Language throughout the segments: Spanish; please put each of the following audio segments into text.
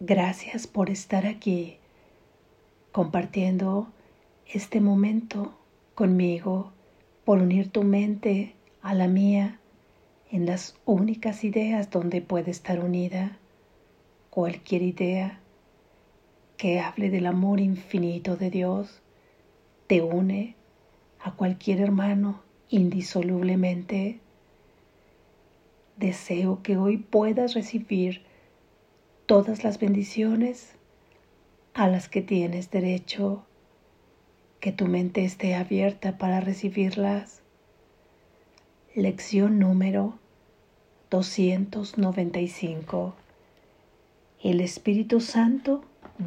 Gracias por estar aquí compartiendo este momento conmigo, por unir tu mente a la mía en las únicas ideas donde puede estar unida. Cualquier idea que hable del amor infinito de Dios te une a cualquier hermano indisolublemente. Deseo que hoy puedas recibir todas las bendiciones a las que tienes derecho, que tu mente esté abierta para recibirlas. Lección número 295. El Espíritu Santo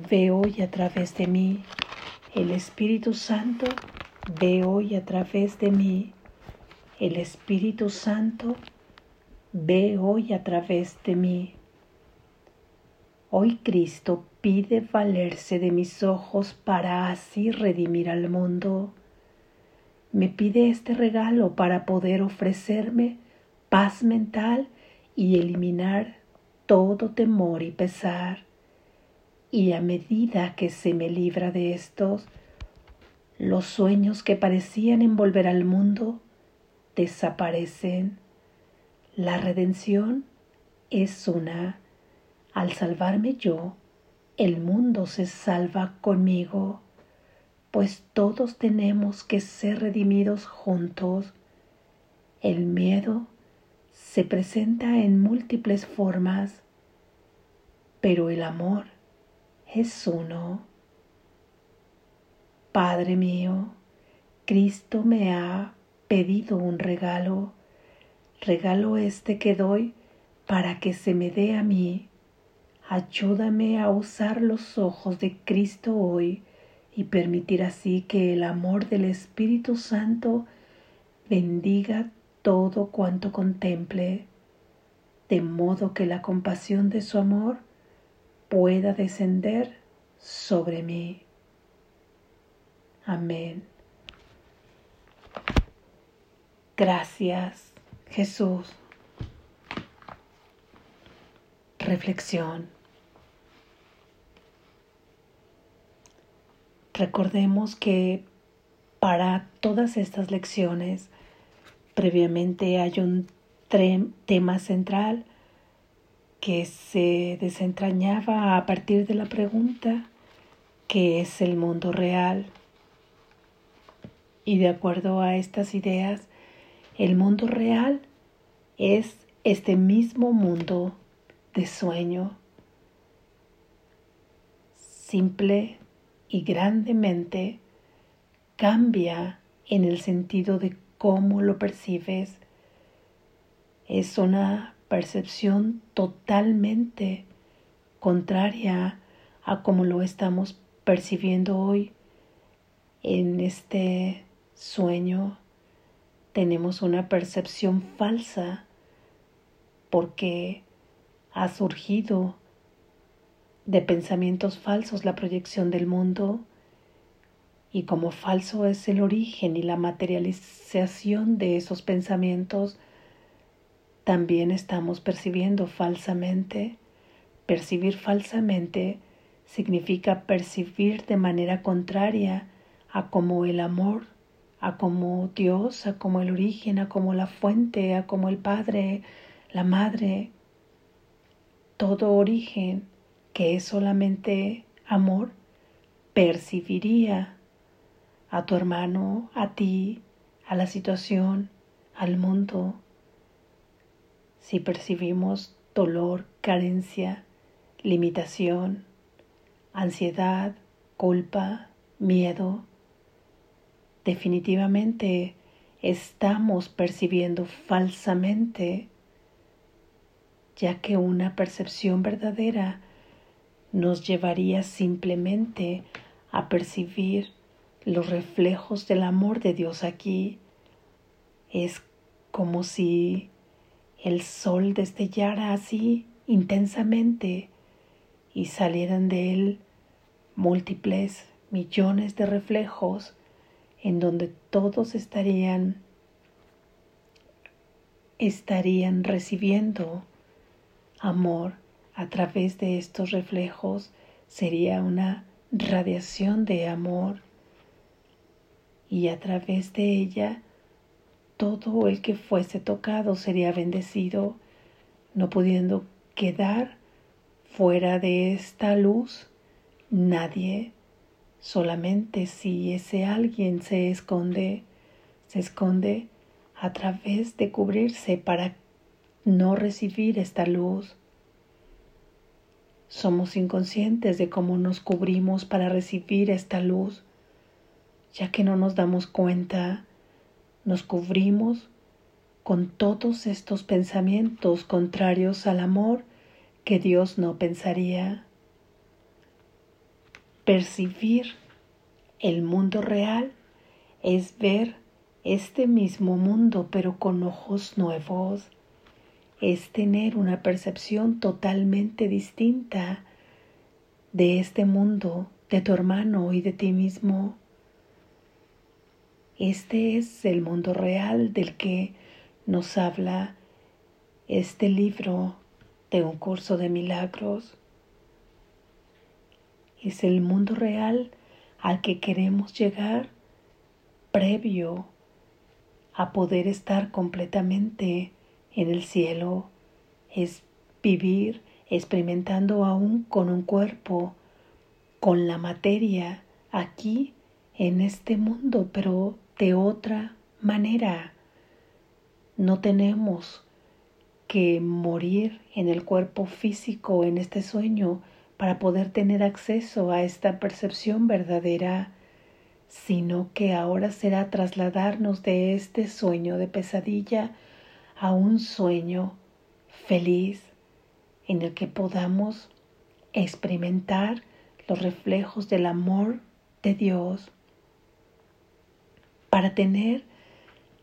ve hoy a través de mí. El Espíritu Santo ve hoy a través de mí. El Espíritu Santo ve hoy a través de mí. Hoy Cristo pide valerse de mis ojos para así redimir al mundo. Me pide este regalo para poder ofrecerme paz mental y eliminar todo temor y pesar. Y a medida que se me libra de estos, los sueños que parecían envolver al mundo desaparecen. La redención es una al salvarme yo, el mundo se salva conmigo, pues todos tenemos que ser redimidos juntos. El miedo se presenta en múltiples formas, pero el amor es uno. Padre mío, Cristo me ha pedido un regalo, regalo este que doy para que se me dé a mí Ayúdame a usar los ojos de Cristo hoy y permitir así que el amor del Espíritu Santo bendiga todo cuanto contemple, de modo que la compasión de su amor pueda descender sobre mí. Amén. Gracias, Jesús. Reflexión. Recordemos que para todas estas lecciones previamente hay un tema central que se desentrañaba a partir de la pregunta ¿qué es el mundo real? Y de acuerdo a estas ideas, el mundo real es este mismo mundo de sueño, simple, y grandemente cambia en el sentido de cómo lo percibes. Es una percepción totalmente contraria a cómo lo estamos percibiendo hoy en este sueño. Tenemos una percepción falsa porque ha surgido de pensamientos falsos la proyección del mundo y como falso es el origen y la materialización de esos pensamientos, también estamos percibiendo falsamente. Percibir falsamente significa percibir de manera contraria a como el amor, a como Dios, a como el origen, a como la fuente, a como el Padre, la Madre, todo origen que es solamente amor, percibiría a tu hermano, a ti, a la situación, al mundo. Si percibimos dolor, carencia, limitación, ansiedad, culpa, miedo, definitivamente estamos percibiendo falsamente, ya que una percepción verdadera nos llevaría simplemente a percibir los reflejos del amor de Dios aquí. Es como si el sol destellara así intensamente y salieran de él múltiples millones de reflejos en donde todos estarían estarían recibiendo amor a través de estos reflejos sería una radiación de amor y a través de ella todo el que fuese tocado sería bendecido, no pudiendo quedar fuera de esta luz nadie, solamente si ese alguien se esconde, se esconde a través de cubrirse para no recibir esta luz. Somos inconscientes de cómo nos cubrimos para recibir esta luz, ya que no nos damos cuenta, nos cubrimos con todos estos pensamientos contrarios al amor que Dios no pensaría. Percibir el mundo real es ver este mismo mundo pero con ojos nuevos es tener una percepción totalmente distinta de este mundo, de tu hermano y de ti mismo. Este es el mundo real del que nos habla este libro de un curso de milagros. Es el mundo real al que queremos llegar previo a poder estar completamente en el cielo es vivir experimentando aún con un cuerpo, con la materia aquí en este mundo, pero de otra manera. No tenemos que morir en el cuerpo físico en este sueño para poder tener acceso a esta percepción verdadera, sino que ahora será trasladarnos de este sueño de pesadilla a un sueño feliz en el que podamos experimentar los reflejos del amor de Dios para tener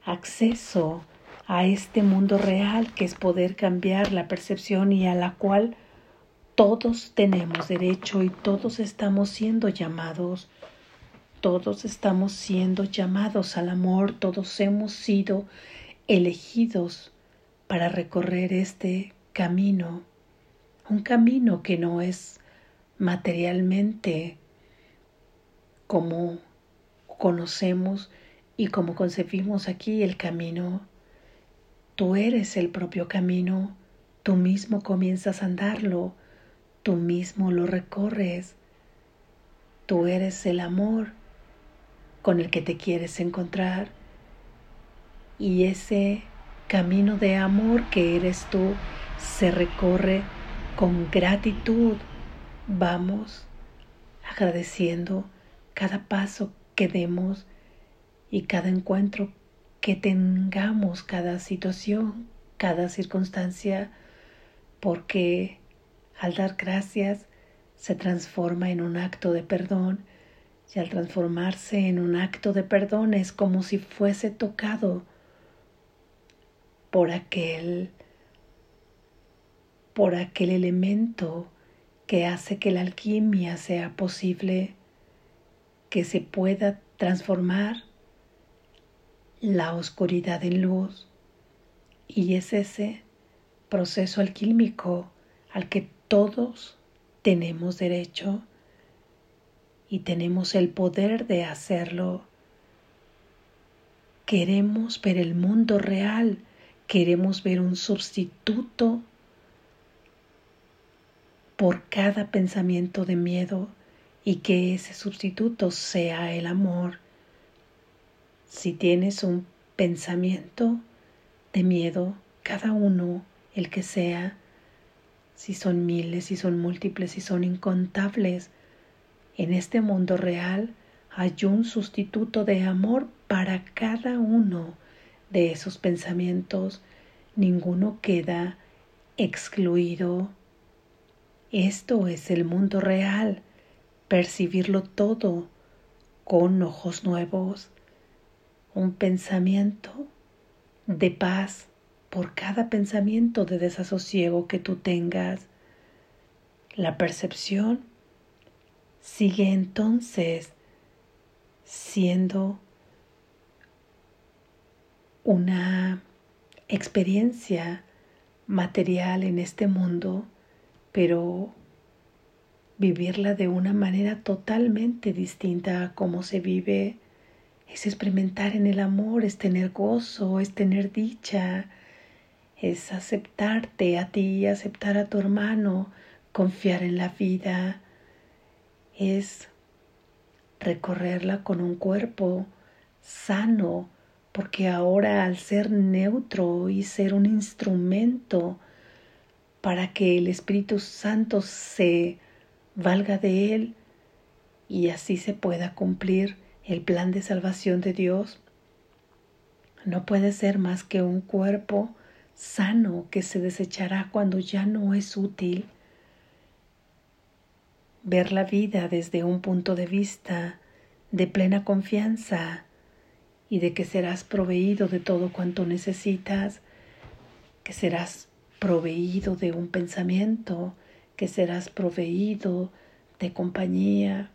acceso a este mundo real que es poder cambiar la percepción y a la cual todos tenemos derecho y todos estamos siendo llamados. Todos estamos siendo llamados al amor, todos hemos sido elegidos para recorrer este camino, un camino que no es materialmente como conocemos y como concebimos aquí el camino. Tú eres el propio camino, tú mismo comienzas a andarlo, tú mismo lo recorres, tú eres el amor con el que te quieres encontrar y ese camino de amor que eres tú se recorre con gratitud. Vamos agradeciendo cada paso que demos y cada encuentro que tengamos, cada situación, cada circunstancia, porque al dar gracias se transforma en un acto de perdón y al transformarse en un acto de perdón es como si fuese tocado por aquel por aquel elemento que hace que la alquimia sea posible, que se pueda transformar la oscuridad en luz. Y es ese proceso alquímico al que todos tenemos derecho y tenemos el poder de hacerlo. Queremos ver el mundo real queremos ver un sustituto por cada pensamiento de miedo y que ese sustituto sea el amor. Si tienes un pensamiento de miedo, cada uno, el que sea, si son miles, si son múltiples, si son incontables, en este mundo real hay un sustituto de amor para cada uno de esos pensamientos, ninguno queda excluido. Esto es el mundo real, percibirlo todo con ojos nuevos, un pensamiento de paz por cada pensamiento de desasosiego que tú tengas. La percepción sigue entonces siendo una experiencia material en este mundo, pero vivirla de una manera totalmente distinta a cómo se vive es experimentar en el amor, es tener gozo, es tener dicha, es aceptarte a ti, aceptar a tu hermano, confiar en la vida, es recorrerla con un cuerpo sano, porque ahora al ser neutro y ser un instrumento para que el Espíritu Santo se valga de él y así se pueda cumplir el plan de salvación de Dios, no puede ser más que un cuerpo sano que se desechará cuando ya no es útil. Ver la vida desde un punto de vista de plena confianza y de que serás proveído de todo cuanto necesitas, que serás proveído de un pensamiento, que serás proveído de compañía,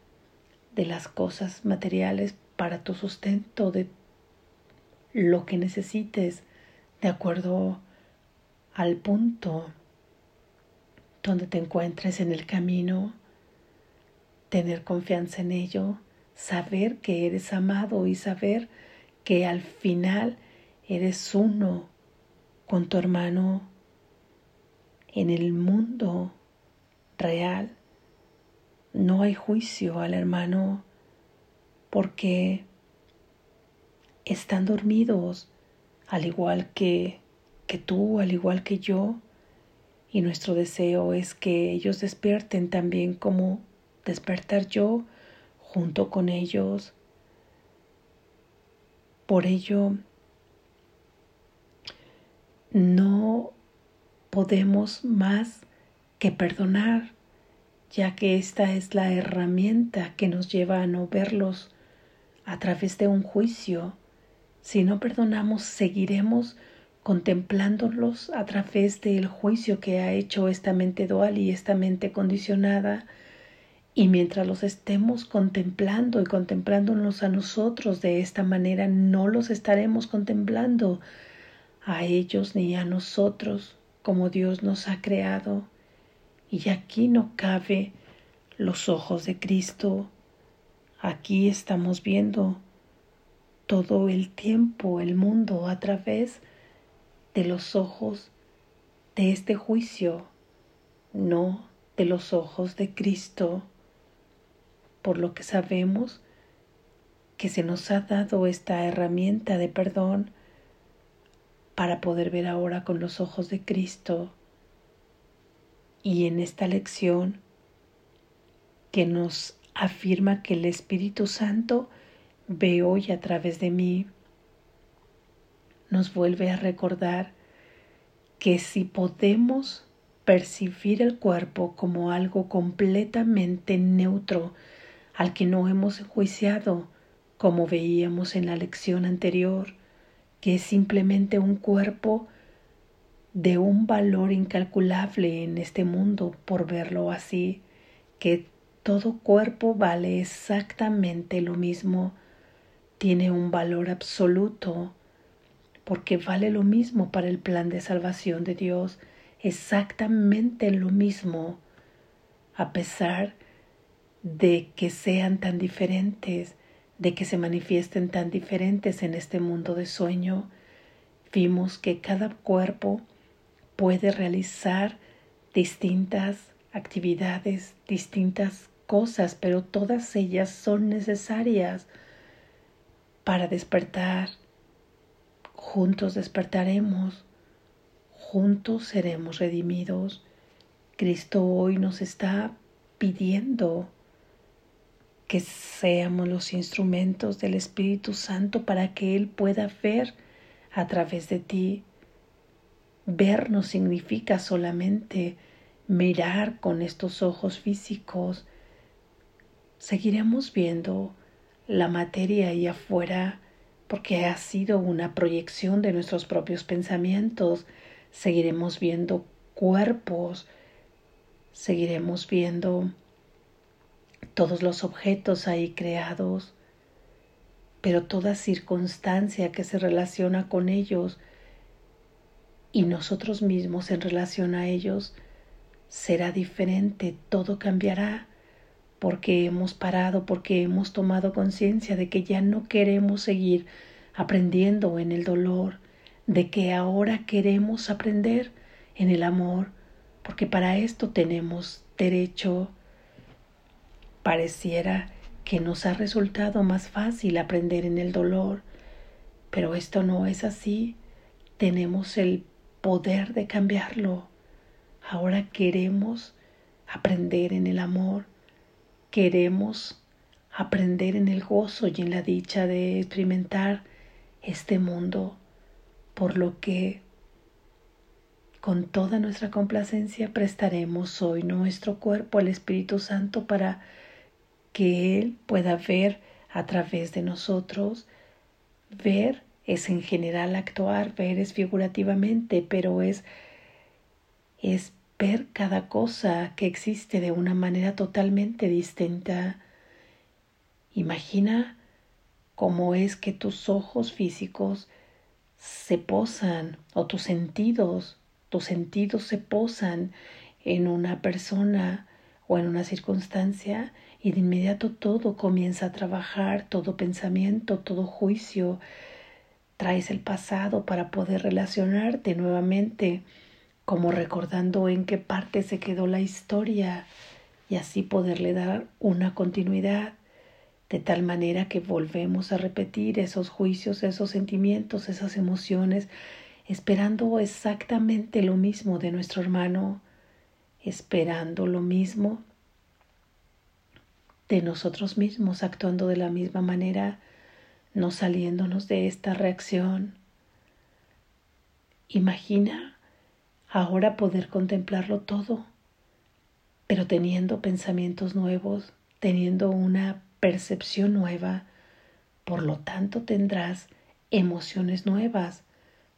de las cosas materiales para tu sustento, de lo que necesites, de acuerdo al punto donde te encuentres en el camino, tener confianza en ello, saber que eres amado y saber que al final eres uno con tu hermano en el mundo real. No hay juicio al hermano porque están dormidos al igual que, que tú, al igual que yo, y nuestro deseo es que ellos despierten también como despertar yo junto con ellos. Por ello, no podemos más que perdonar, ya que esta es la herramienta que nos lleva a no verlos a través de un juicio. Si no perdonamos, seguiremos contemplándolos a través del juicio que ha hecho esta mente dual y esta mente condicionada. Y mientras los estemos contemplando y contemplándonos a nosotros de esta manera, no los estaremos contemplando a ellos ni a nosotros como Dios nos ha creado. Y aquí no cabe los ojos de Cristo. Aquí estamos viendo todo el tiempo el mundo a través de los ojos de este juicio, no de los ojos de Cristo, por lo que sabemos que se nos ha dado esta herramienta de perdón para poder ver ahora con los ojos de Cristo y en esta lección que nos afirma que el Espíritu Santo ve hoy a través de mí, nos vuelve a recordar que si podemos percibir el cuerpo como algo completamente neutro al que no hemos enjuiciado, como veíamos en la lección anterior, que es simplemente un cuerpo de un valor incalculable en este mundo por verlo así, que todo cuerpo vale exactamente lo mismo, tiene un valor absoluto, porque vale lo mismo para el plan de salvación de Dios, exactamente lo mismo, a pesar de que sean tan diferentes, de que se manifiesten tan diferentes en este mundo de sueño, vimos que cada cuerpo puede realizar distintas actividades, distintas cosas, pero todas ellas son necesarias para despertar. Juntos despertaremos, juntos seremos redimidos. Cristo hoy nos está pidiendo que seamos los instrumentos del Espíritu Santo para que Él pueda ver a través de ti Ver no significa solamente mirar con estos ojos físicos. Seguiremos viendo la materia ahí afuera porque ha sido una proyección de nuestros propios pensamientos. Seguiremos viendo cuerpos, seguiremos viendo todos los objetos ahí creados, pero toda circunstancia que se relaciona con ellos y nosotros mismos en relación a ellos será diferente, todo cambiará, porque hemos parado, porque hemos tomado conciencia de que ya no queremos seguir aprendiendo en el dolor, de que ahora queremos aprender en el amor, porque para esto tenemos derecho. Pareciera que nos ha resultado más fácil aprender en el dolor, pero esto no es así. Tenemos el poder de cambiarlo. Ahora queremos aprender en el amor, queremos aprender en el gozo y en la dicha de experimentar este mundo, por lo que con toda nuestra complacencia prestaremos hoy nuestro cuerpo al Espíritu Santo para que Él pueda ver a través de nosotros. Ver es en general actuar, ver es figurativamente, pero es, es ver cada cosa que existe de una manera totalmente distinta. Imagina cómo es que tus ojos físicos se posan o tus sentidos tus sentidos se posan en una persona o en una circunstancia y de inmediato todo comienza a trabajar, todo pensamiento, todo juicio. Traes el pasado para poder relacionarte nuevamente, como recordando en qué parte se quedó la historia y así poderle dar una continuidad, de tal manera que volvemos a repetir esos juicios, esos sentimientos, esas emociones esperando exactamente lo mismo de nuestro hermano, esperando lo mismo de nosotros mismos, actuando de la misma manera, no saliéndonos de esta reacción. Imagina ahora poder contemplarlo todo, pero teniendo pensamientos nuevos, teniendo una percepción nueva, por lo tanto tendrás emociones nuevas,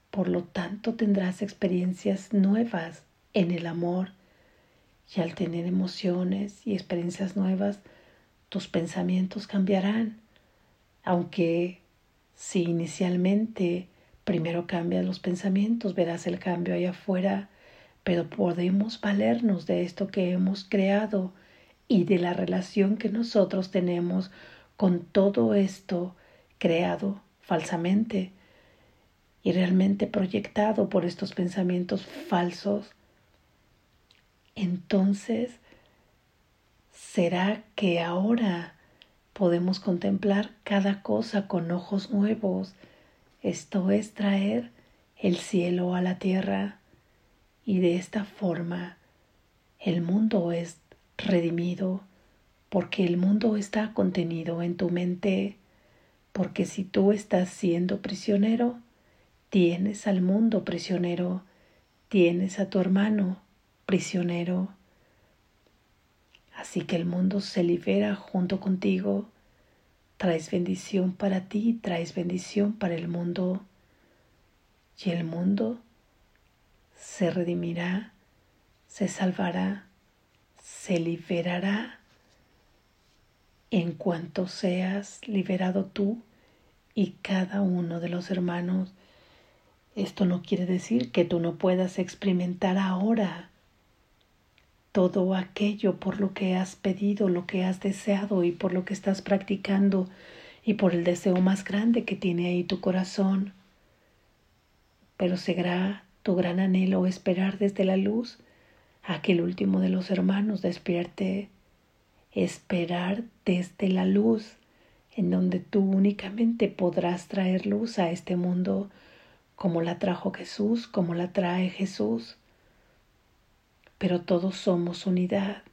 por lo tanto tendrás experiencias nuevas en el amor y al tener emociones y experiencias nuevas, tus pensamientos cambiarán. Aunque si inicialmente primero cambian los pensamientos, verás el cambio allá afuera, pero podemos valernos de esto que hemos creado y de la relación que nosotros tenemos con todo esto creado falsamente y realmente proyectado por estos pensamientos falsos, entonces será que ahora podemos contemplar cada cosa con ojos nuevos. Esto es traer el cielo a la tierra. Y de esta forma el mundo es redimido porque el mundo está contenido en tu mente, porque si tú estás siendo prisionero, Tienes al mundo prisionero, tienes a tu hermano prisionero. Así que el mundo se libera junto contigo. Traes bendición para ti, traes bendición para el mundo. Y el mundo se redimirá, se salvará, se liberará en cuanto seas liberado tú y cada uno de los hermanos esto no quiere decir que tú no puedas experimentar ahora todo aquello por lo que has pedido, lo que has deseado y por lo que estás practicando y por el deseo más grande que tiene ahí tu corazón. Pero será tu gran anhelo esperar desde la luz a que el último de los hermanos despierte, esperar desde la luz, en donde tú únicamente podrás traer luz a este mundo como la trajo Jesús, como la trae Jesús. Pero todos somos unidad.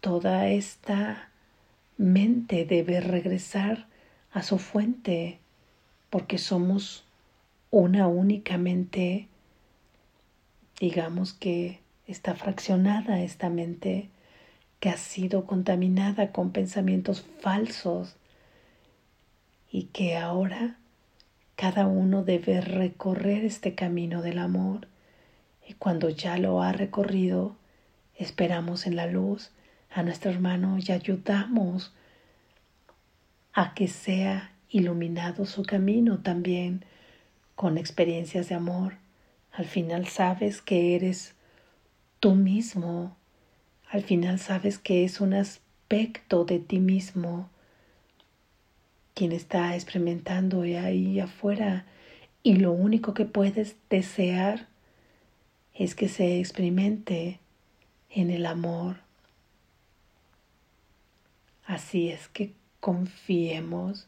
Toda esta mente debe regresar a su fuente, porque somos una única mente, digamos que está fraccionada esta mente que ha sido contaminada con pensamientos falsos y que ahora cada uno debe recorrer este camino del amor y cuando ya lo ha recorrido, esperamos en la luz a nuestro hermano y ayudamos a que sea iluminado su camino también con experiencias de amor. Al final sabes que eres tú mismo. Al final sabes que es un aspecto de ti mismo quien está experimentando ahí afuera y lo único que puedes desear es que se experimente en el amor. Así es que confiemos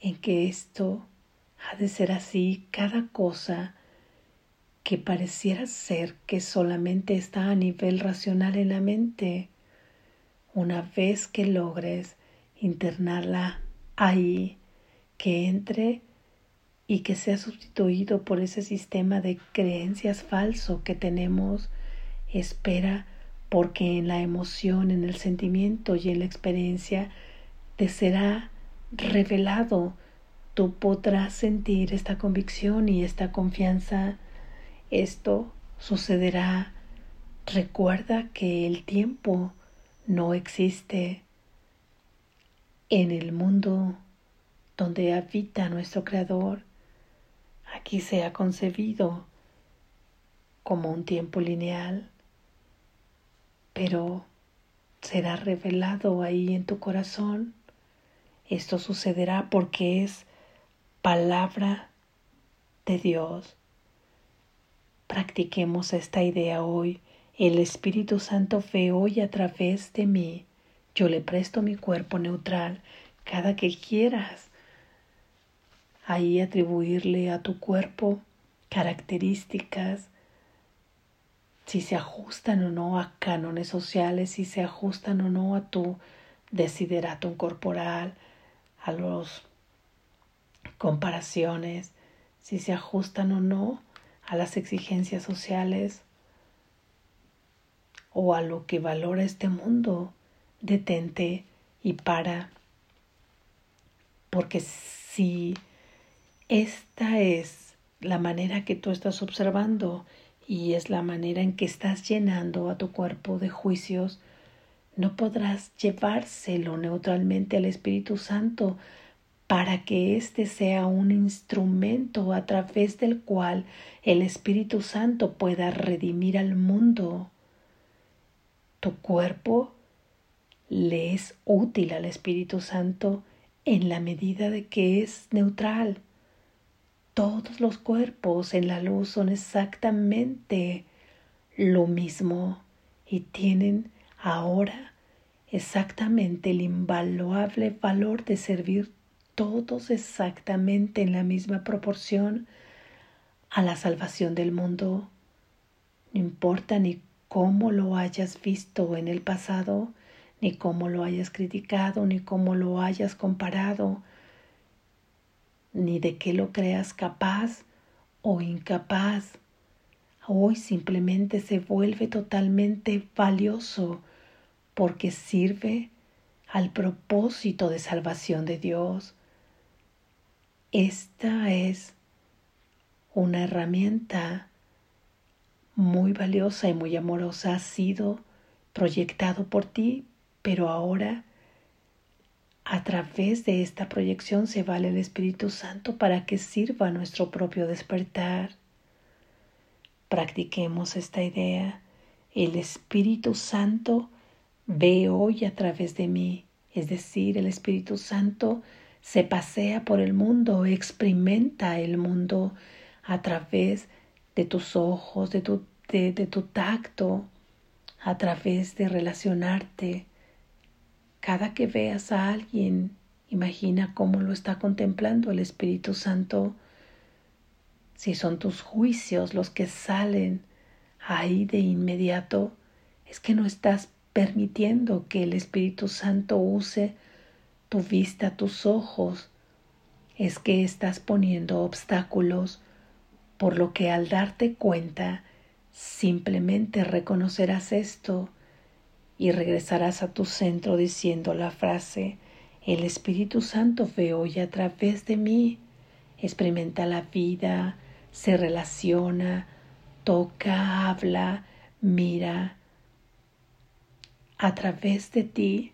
en que esto ha de ser así cada cosa que pareciera ser que solamente está a nivel racional en la mente. Una vez que logres internarla ahí, que entre y que sea sustituido por ese sistema de creencias falso que tenemos, espera porque en la emoción, en el sentimiento y en la experiencia te será revelado. Tú podrás sentir esta convicción y esta confianza. Esto sucederá. Recuerda que el tiempo no existe en el mundo donde habita nuestro Creador. Aquí se ha concebido como un tiempo lineal, pero será revelado ahí en tu corazón. Esto sucederá porque es palabra de Dios. Practiquemos esta idea hoy. El Espíritu Santo ve hoy a través de mí. Yo le presto mi cuerpo neutral cada que quieras ahí atribuirle a tu cuerpo características, si se ajustan o no a cánones sociales, si se ajustan o no a tu desideratum corporal, a las comparaciones, si se ajustan o no a las exigencias sociales o a lo que valora este mundo, detente y para. Porque si esta es la manera que tú estás observando y es la manera en que estás llenando a tu cuerpo de juicios. No podrás llevárselo neutralmente al Espíritu Santo para que éste sea un instrumento a través del cual el Espíritu Santo pueda redimir al mundo. Tu cuerpo le es útil al Espíritu Santo en la medida de que es neutral. Todos los cuerpos en la luz son exactamente lo mismo y tienen ahora exactamente el invaluable valor de servir todos exactamente en la misma proporción a la salvación del mundo. No importa ni cómo lo hayas visto en el pasado, ni cómo lo hayas criticado, ni cómo lo hayas comparado, ni de qué lo creas capaz o incapaz. Hoy simplemente se vuelve totalmente valioso porque sirve al propósito de salvación de Dios. Esta es una herramienta muy valiosa y muy amorosa. Ha sido proyectado por ti, pero ahora a través de esta proyección se vale el Espíritu Santo para que sirva a nuestro propio despertar. Practiquemos esta idea. El Espíritu Santo ve hoy a través de mí, es decir, el Espíritu Santo se pasea por el mundo, experimenta el mundo a través de tus ojos, de tu, de tu tacto, a través de relacionarte, cada que veas a alguien, imagina cómo lo está contemplando el Espíritu Santo. Si son tus juicios los que salen ahí de inmediato, es que no estás permitiendo que el Espíritu Santo use tu vista, tus ojos. Es que estás poniendo obstáculos, por lo que al darte cuenta, simplemente reconocerás esto y regresarás a tu centro diciendo la frase El Espíritu Santo ve hoy a través de mí, experimenta la vida, se relaciona, toca, habla, mira. A través de ti,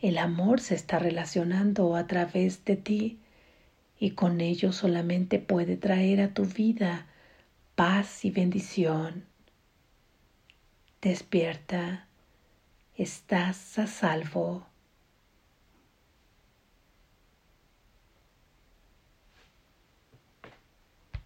el amor se está relacionando a través de ti y con ello solamente puede traer a tu vida paz y bendición. Despierta. Estás a salvo.